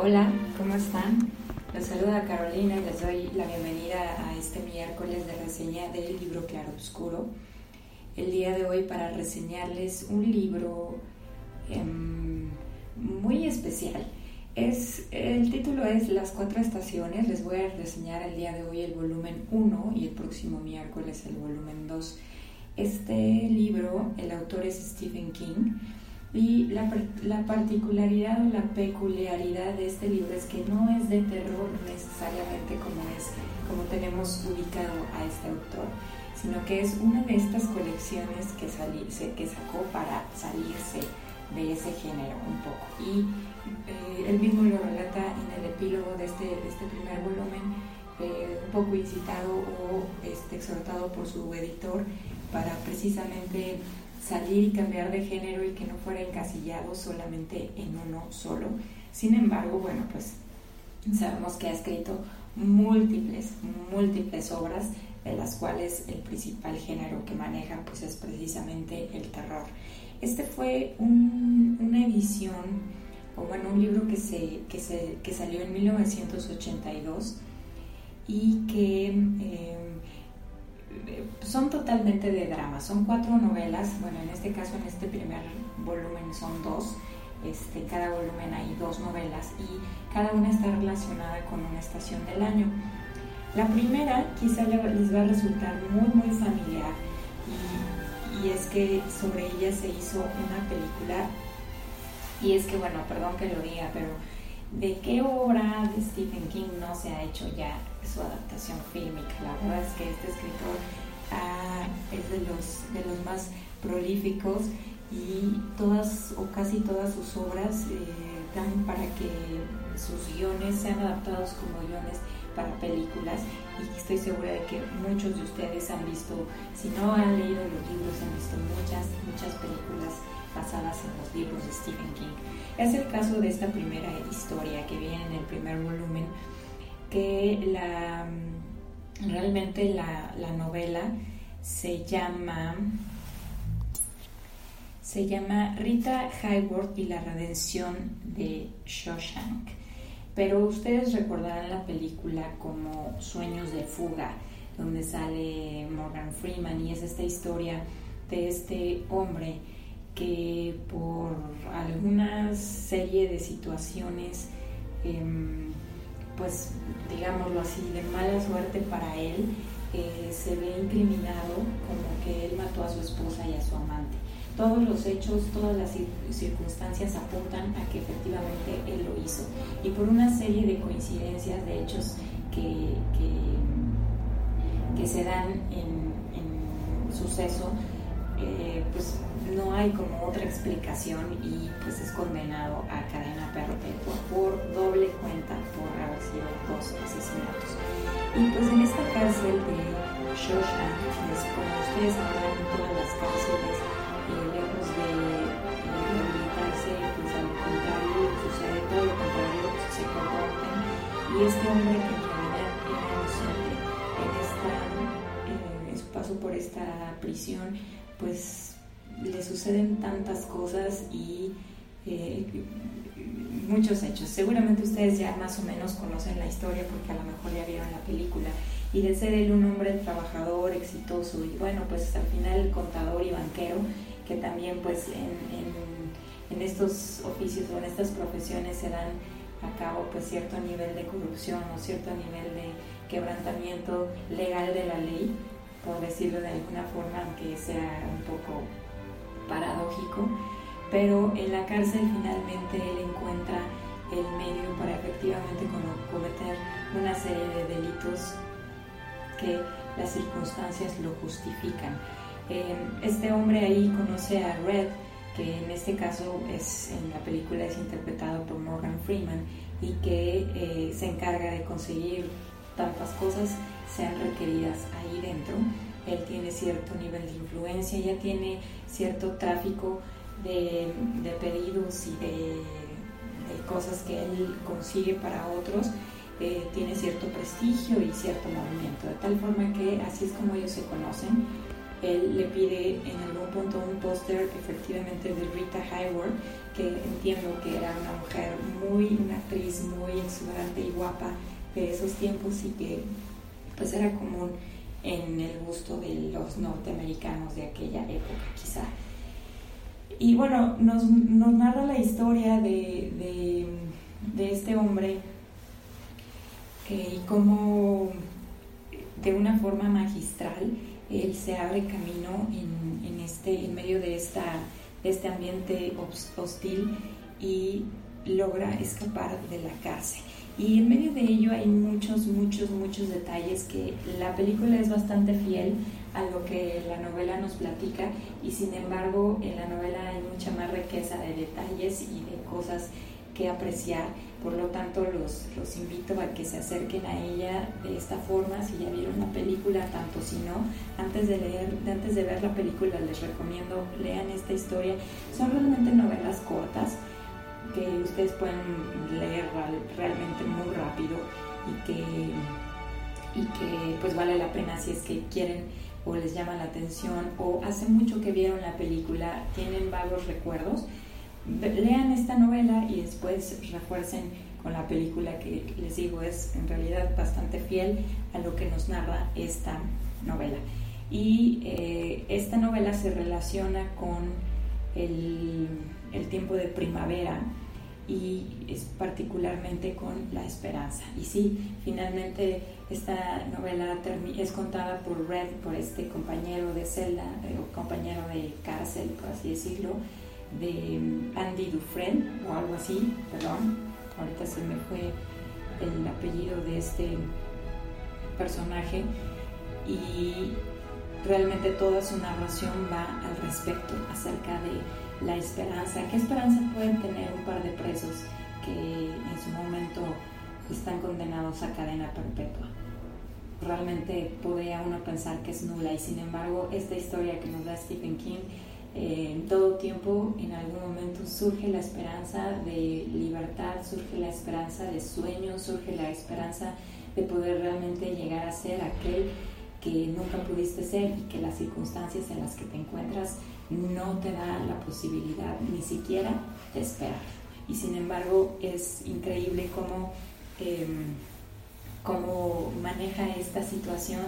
Hola, ¿cómo están? Los saluda Carolina y les doy la bienvenida a este miércoles de reseña del libro Claro Oscuro. El día de hoy para reseñarles un libro em, muy especial. Es, el título es Las cuatro estaciones. Les voy a reseñar el día de hoy el volumen 1 y el próximo miércoles el volumen 2. Este libro, el autor es Stephen King y la, la, particularidad o la peculiaridad de este libro es que no es de terror necesariamente como es, como tenemos ubicado a este autor, sino que es una de estas colecciones que, salí, que sacó para salirse de ese género un poco. Y eh, él mismo lo relata en el epílogo de este, de este primer volumen, eh, un poco incitado o este, exhortado por su editor para precisamente salir y cambiar de género y que no fuera encasillado solamente en uno solo. Sin embargo, bueno, pues sabemos que ha escrito múltiples, múltiples obras, de las cuales el principal género que maneja pues es precisamente el terror. Este fue una edición, o bueno, un libro que, se, que, se, que salió en 1982 y que... Eh, son totalmente de drama, son cuatro novelas, bueno, en este caso, en este primer volumen son dos, este, cada volumen hay dos novelas y cada una está relacionada con una estación del año. La primera quizá les va a resultar muy, muy familiar y, y es que sobre ella se hizo una película y es que, bueno, perdón que lo diga, pero ¿de qué obra de Stephen King no se ha hecho ya su adaptación fílmica? La verdad es que este escritor es de los, de los más prolíficos y todas o casi todas sus obras eh, dan para que sus guiones sean adaptados como guiones para películas y estoy segura de que muchos de ustedes han visto, si no han leído los libros, han visto muchas, muchas películas basadas en los libros de Stephen King. Es el caso de esta primera historia que viene en el primer volumen, que la Realmente la, novela se llama se llama Rita Hayworth y la redención de Shawshank. Pero ustedes recordarán la película como Sueños de fuga, donde sale Morgan Freeman y es esta historia de este hombre que por alguna serie de situaciones em, pues digámoslo así, de mala suerte para él, eh, se ve incriminado como que él mató a su esposa y a su amante. Todos los hechos, todas las circunstancias apuntan a que efectivamente él lo hizo. Y por una serie de coincidencias, de hechos que, que, se dan en, suceso, eh, pues no hay como otra explicación y pues es condenado a cadena perpetua por doble cuenta por haber sido dos asesinatos. Y pues en esta cárcel de Shawshank, es como ustedes sabrán en todas las cárceles, eh, lejos de rehabilitarse, pues al contrario sucede todo lo contrario, pues, se corrompen. Y este hombre que en realidad era inocente en, esta, en su paso por esta prisión, pues le suceden tantas cosas y eh, muchos hechos. Seguramente ustedes ya más o menos conocen la historia porque a lo mejor ya vieron la película. Y de ser él un hombre trabajador, exitoso y bueno, pues al final contador y banquero, que también pues en, en, estos oficios o en estas profesiones se dan a cabo pues cierto nivel de corrupción o cierto nivel de quebrantamiento legal de la ley, por decirlo de alguna forma, aunque sea un poco paradójico, pero en la cárcel finalmente él encuentra el medio para efectivamente cometer una serie de delitos que las circunstancias lo justifican. Eh, este hombre ahí conoce a Red, que en este caso es en la película es interpretado por Morgan Freeman y que eh, se encarga de conseguir tantas cosas sean requeridas ahí dentro. Él tiene cierto nivel de influencia, ya tiene cierto tráfico de, pedidos y de, cosas que él consigue para otros. Eh, tiene cierto prestigio y cierto movimiento, de tal forma que así es como ellos se conocen él le pide en algún punto un póster efectivamente de Rita Hayworth, que entiendo que era una mujer muy, una actriz muy exuberante y guapa de esos tiempos y que pues era común en el gusto de los norteamericanos de aquella época quizá. Y bueno, nos, narra la historia de, este hombre eh, y cómo de una forma magistral él se abre camino en, en, este, en medio de, esta, este ambiente hostil y logra escapar de la cárcel. Y en medio de ello hay muchos, muchos, muchos detalles que la película es bastante fiel a lo que la novela nos platica y sin embargo en la novela hay mucha más riqueza de detalles y de cosas que apreciar por lo tanto, los, los invito a que se acerquen a ella de esta forma. Si ya vieron la película, tanto si no, antes de, leer, antes de ver la película, les recomiendo lean esta historia. Son realmente novelas cortas que ustedes pueden leer realmente muy rápido y que, y que pues vale la pena si es que quieren o les llama la atención o hace mucho que vieron la película, tienen vagos recuerdos lean esta novela y después refuercen con la película que les digo es en realidad bastante fiel a lo que nos narra esta novela. Y eh, esta novela se relaciona con el, tiempo de primavera y es particularmente con la esperanza. Y sí, finalmente esta novela es contada por Red, por este compañero de celda, eh, o compañero de cárcel, por así decirlo, de Andy Dufresne o algo así, perdón, ahorita se me fue el apellido de este personaje y realmente toda su narración va al respecto acerca de la esperanza. ¿Qué esperanza pueden tener un par de presos que en su momento están condenados a cadena perpetua? Realmente podría uno pensar que es nula y sin embargo esta historia que nos da Stephen King eh, en todo tiempo, en algún momento, surge la esperanza de libertad, surge la esperanza de sueño, surge la esperanza de poder realmente llegar a ser aquel que nunca pudiste ser y que las circunstancias en las que te encuentras no te dan la posibilidad ni siquiera de esperar. Y sin embargo es increíble cómo, em, cómo maneja esta situación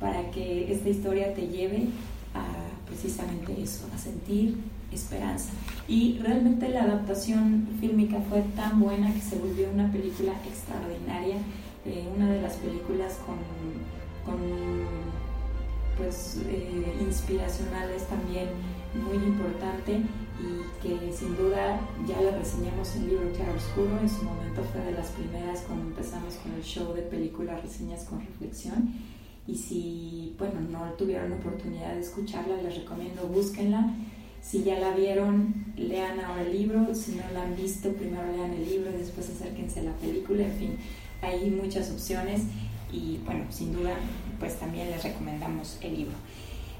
para que esta historia te lleve a precisamente eso, a sentir esperanza. Y realmente la adaptación fílmica fue tan buena que se volvió una película extraordinaria, eh, una de las películas con, con pues eh, inspiracionales también muy importante y que sin duda ya la reseñamos en libro Claro Oscuro, en su momento fue de las primeras cuando empezamos con el show de películas reseñas con reflexión y si, bueno, no tuvieron oportunidad de escucharla, les recomiendo búsquenla. Si ya la vieron, lean ahora el libro. Si no la han visto, primero lean el libro y después acérquense a la película. En fin, hay muchas opciones y, bueno, sin duda, pues también les recomendamos el libro.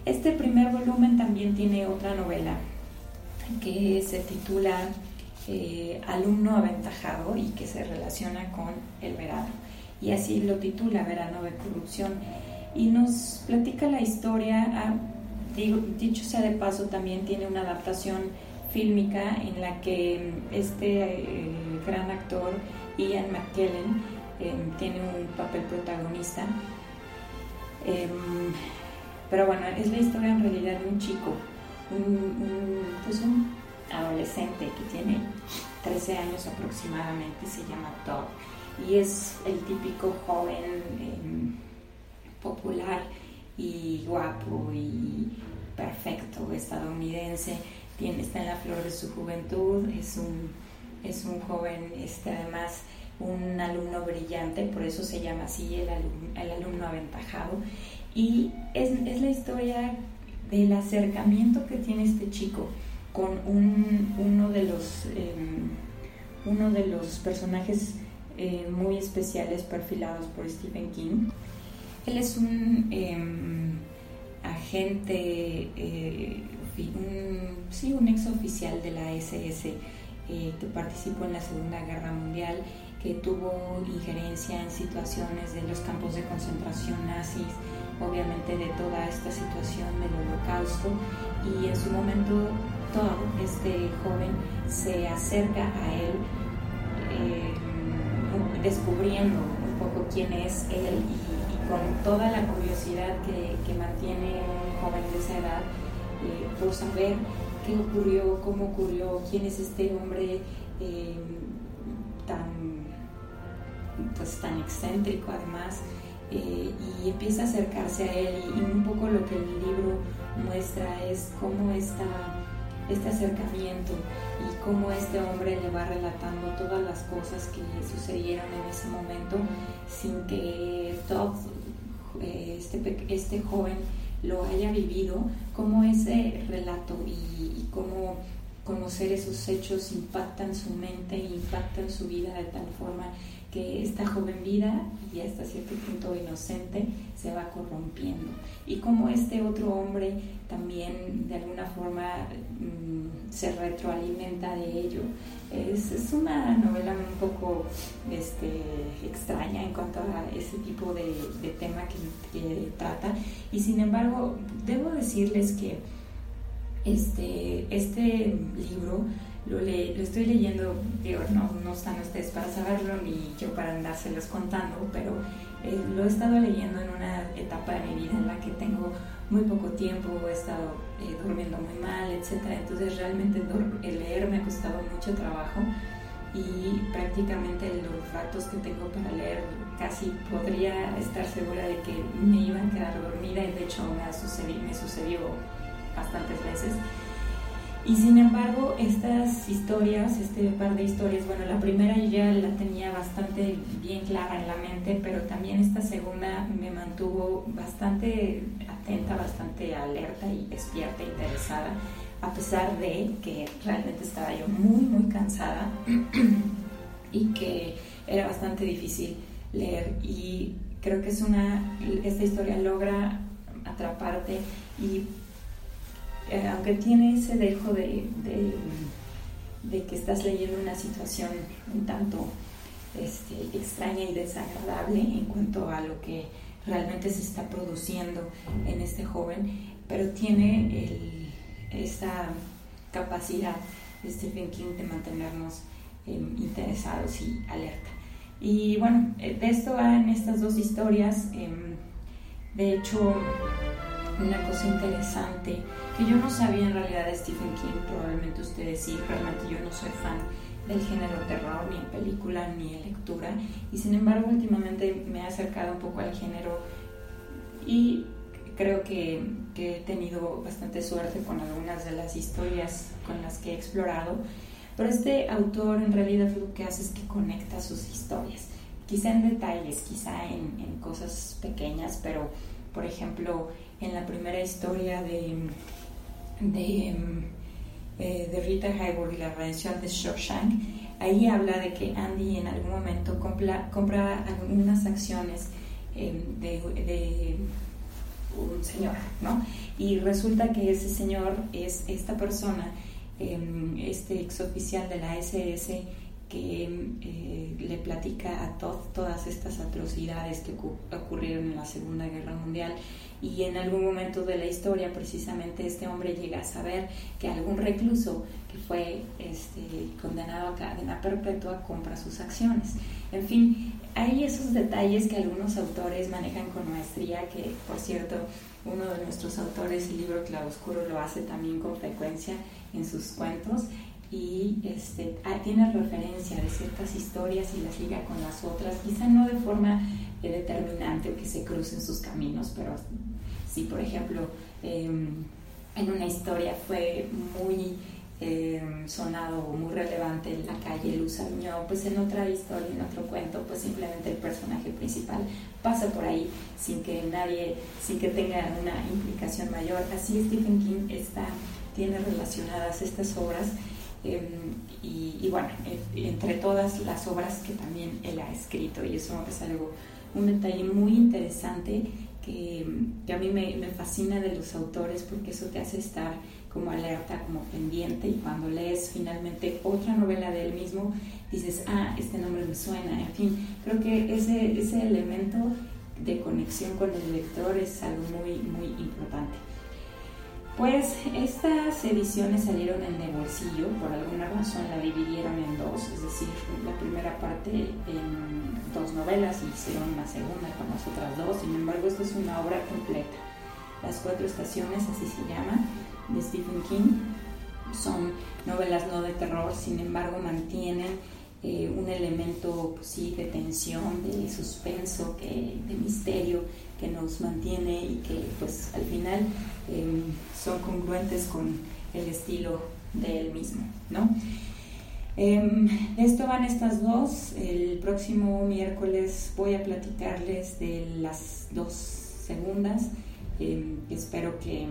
Este primer volumen también tiene otra novela que se titula eh, Alumno Aventajado y que se relaciona con el verano. Y así lo titula Verano de Corrupción y nos platica la historia, ah, dicho sea de paso, también tiene una adaptación fílmica en la que mm, este eh, gran actor, Ian McKellen, em, tiene un papel protagonista. Em, pero bueno, es la historia en realidad de un chico, un, pues un adolescente que tiene 13 años aproximadamente, se llama Todd, y es el típico joven em, popular y guapo y perfecto estadounidense tiene, está en la flor de su juventud, es un, es un joven, este, además un alumno brillante, por eso se llama así el alumno, el alumno aventajado. Y es, es, la historia del acercamiento que tiene este chico con un, uno, de los, em, uno de los personajes eh, muy especiales perfilados por Stephen King. Él es un em, agente, eh, un, sí, un ex oficial de la SS eh, que participó en la Segunda Guerra Mundial, que tuvo injerencia en situaciones de los campos de concentración nazis, obviamente de toda esta situación del holocausto, y en su momento todo este joven se acerca a él eh, descubriendo un poco quién es él y, con toda la curiosidad que, que, mantiene un joven de esa edad eh, por saber qué ocurrió, cómo ocurrió, quién es este hombre eh, tan, pues, tan excéntrico además. Eh, y empieza a acercarse a él. Y, un poco lo que el libro muestra es cómo esta, este acercamiento y cómo este hombre le va relatando todas las cosas que sucedieron en ese momento sin que Todd, eh, este, este joven, lo haya vivido, cómo ese relato y, cómo conocer esos hechos impactan su mente, impactan su vida de tal forma que esta joven vida y hasta cierto punto inocente se va corrompiendo y cómo este otro hombre también de alguna forma mm, se retroalimenta de ello. Es, es, una novela un poco este, extraña en cuanto a ese tipo de, de tema que, que, trata y sin embargo debo decirles que este, este libro lo, lo estoy leyendo, digo, no, no están ustedes para saberlo ni yo para andárselos contando, pero eh, lo he estado leyendo en una etapa de mi vida en la que tengo muy poco tiempo, he estado eh, durmiendo muy mal, etc. Entonces realmente el leer me ha costado mucho trabajo y prácticamente los ratos que tengo para leer casi podría estar segura de que me iban a quedar dormida y de hecho me, ha sucedido, me sucedió bastantes veces. Y sin embargo, estas historias, este par de historias, bueno, la primera ya la tenía bastante bien clara en la mente, pero también esta segunda me mantuvo bastante atenta, bastante alerta y despierta, interesada, a pesar de que realmente estaba yo muy, muy cansada y que era bastante difícil leer. Y creo que es una, esta historia logra atraparte y eh, aunque tiene ese dejo de, que estás leyendo una situación un tanto este, extraña y desagradable en cuanto a lo que realmente se está produciendo en este joven, pero tiene esa capacidad de Stephen King de mantenernos em, interesados y alerta. Y bueno, eh, de esto van estas dos historias. Em, de hecho, una cosa interesante que yo no sabía en realidad de Stephen King, probablemente ustedes sí, realmente yo no soy fan del género terror, ni en película, ni en lectura, y sin embargo últimamente me he acercado un poco al género y creo que, que he tenido bastante suerte con algunas de las historias con las que he explorado, pero este autor en realidad lo que hace es que conecta sus historias, quizá en detalles, quizá en, en cosas pequeñas, pero por ejemplo, en la primera historia de, de, eh, de Rita Hayworth y la redención de Shawshank, ahí habla de que Andy en algún momento compra, compra algunas acciones eh, de, de, un señor, ¿no? Y resulta que ese señor es esta persona, eh, este exoficial de la SS, que eh, le platica a Todd todas estas atrocidades que ocurrieron en la Segunda Guerra Mundial y en algún momento de la historia precisamente este hombre llega a saber que algún recluso que fue este, condenado a cadena perpetua compra sus acciones. En fin, hay esos detalles que algunos autores manejan con maestría, que por cierto, uno de nuestros autores, el libro Claroscuro, lo hace también con frecuencia en sus cuentos y este, ah, tiene referencia de ciertas historias y las liga con las otras, quizá no de forma eh, determinante que se crucen sus caminos, pero sí, por ejemplo, em, en una historia fue muy eh, sonado o muy relevante en la calle Luz Aviñón, pues en otra historia, en otro cuento, pues simplemente el personaje principal pasa por ahí sin que nadie, sin que tenga una implicación mayor. Así Stephen King está, tiene relacionadas estas obras em, y, bueno, entre todas las obras que también él ha escrito y eso es algo, un detalle muy interesante que, que a mí me, me fascina de los autores porque eso te hace estar como alerta, como pendiente y cuando lees finalmente otra novela de él mismo, dices, ah, este nombre me suena, en fin, creo que ese, ese elemento de conexión con el lector es algo muy, muy importante. Pues estas ediciones salieron en el bolsillo, por alguna razón la dividieron en dos, es decir, la primera parte en dos novelas y hicieron la segunda con las otras dos, sin embargo esta es una obra completa. Las cuatro estaciones, así se llama, de Stephen King. Son novelas no de terror, sin embargo mantienen elemento pues sí, de tensión, de suspenso, que, de misterio que nos mantiene y que pues al final em, son congruentes con el estilo de él mismo, ¿no? Em, esto van estas dos. El próximo miércoles voy a platicarles de las dos segundas. Em, espero que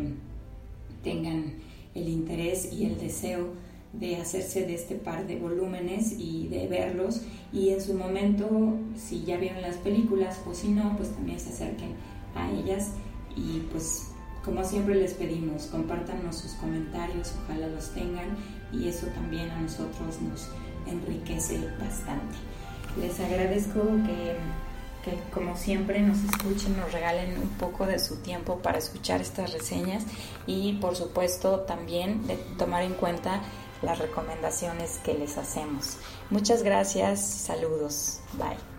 tengan el interés y el deseo de hacerse de este par de volúmenes y de verlos. Y en su momento si ya vieron las películas o si no pues también se acerquen a ellas. Y pues como siempre les pedimos compártanos sus comentarios ojalá los tengan y eso también a nosotros nos enriquece bastante. Les agradezco que que como siempre nos escuchen, nos regalen un poco de su tiempo para escuchar estas reseñas y por supuesto también de tomar en cuenta las recomendaciones que les hacemos. Muchas gracias, saludos, bye.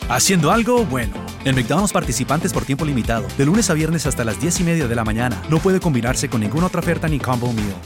Haciendo algo bueno. En McDonald's participantes por tiempo limitado, de lunes a viernes hasta las 10 y media de la mañana. No puede combinarse con ninguna otra oferta ni combo meal.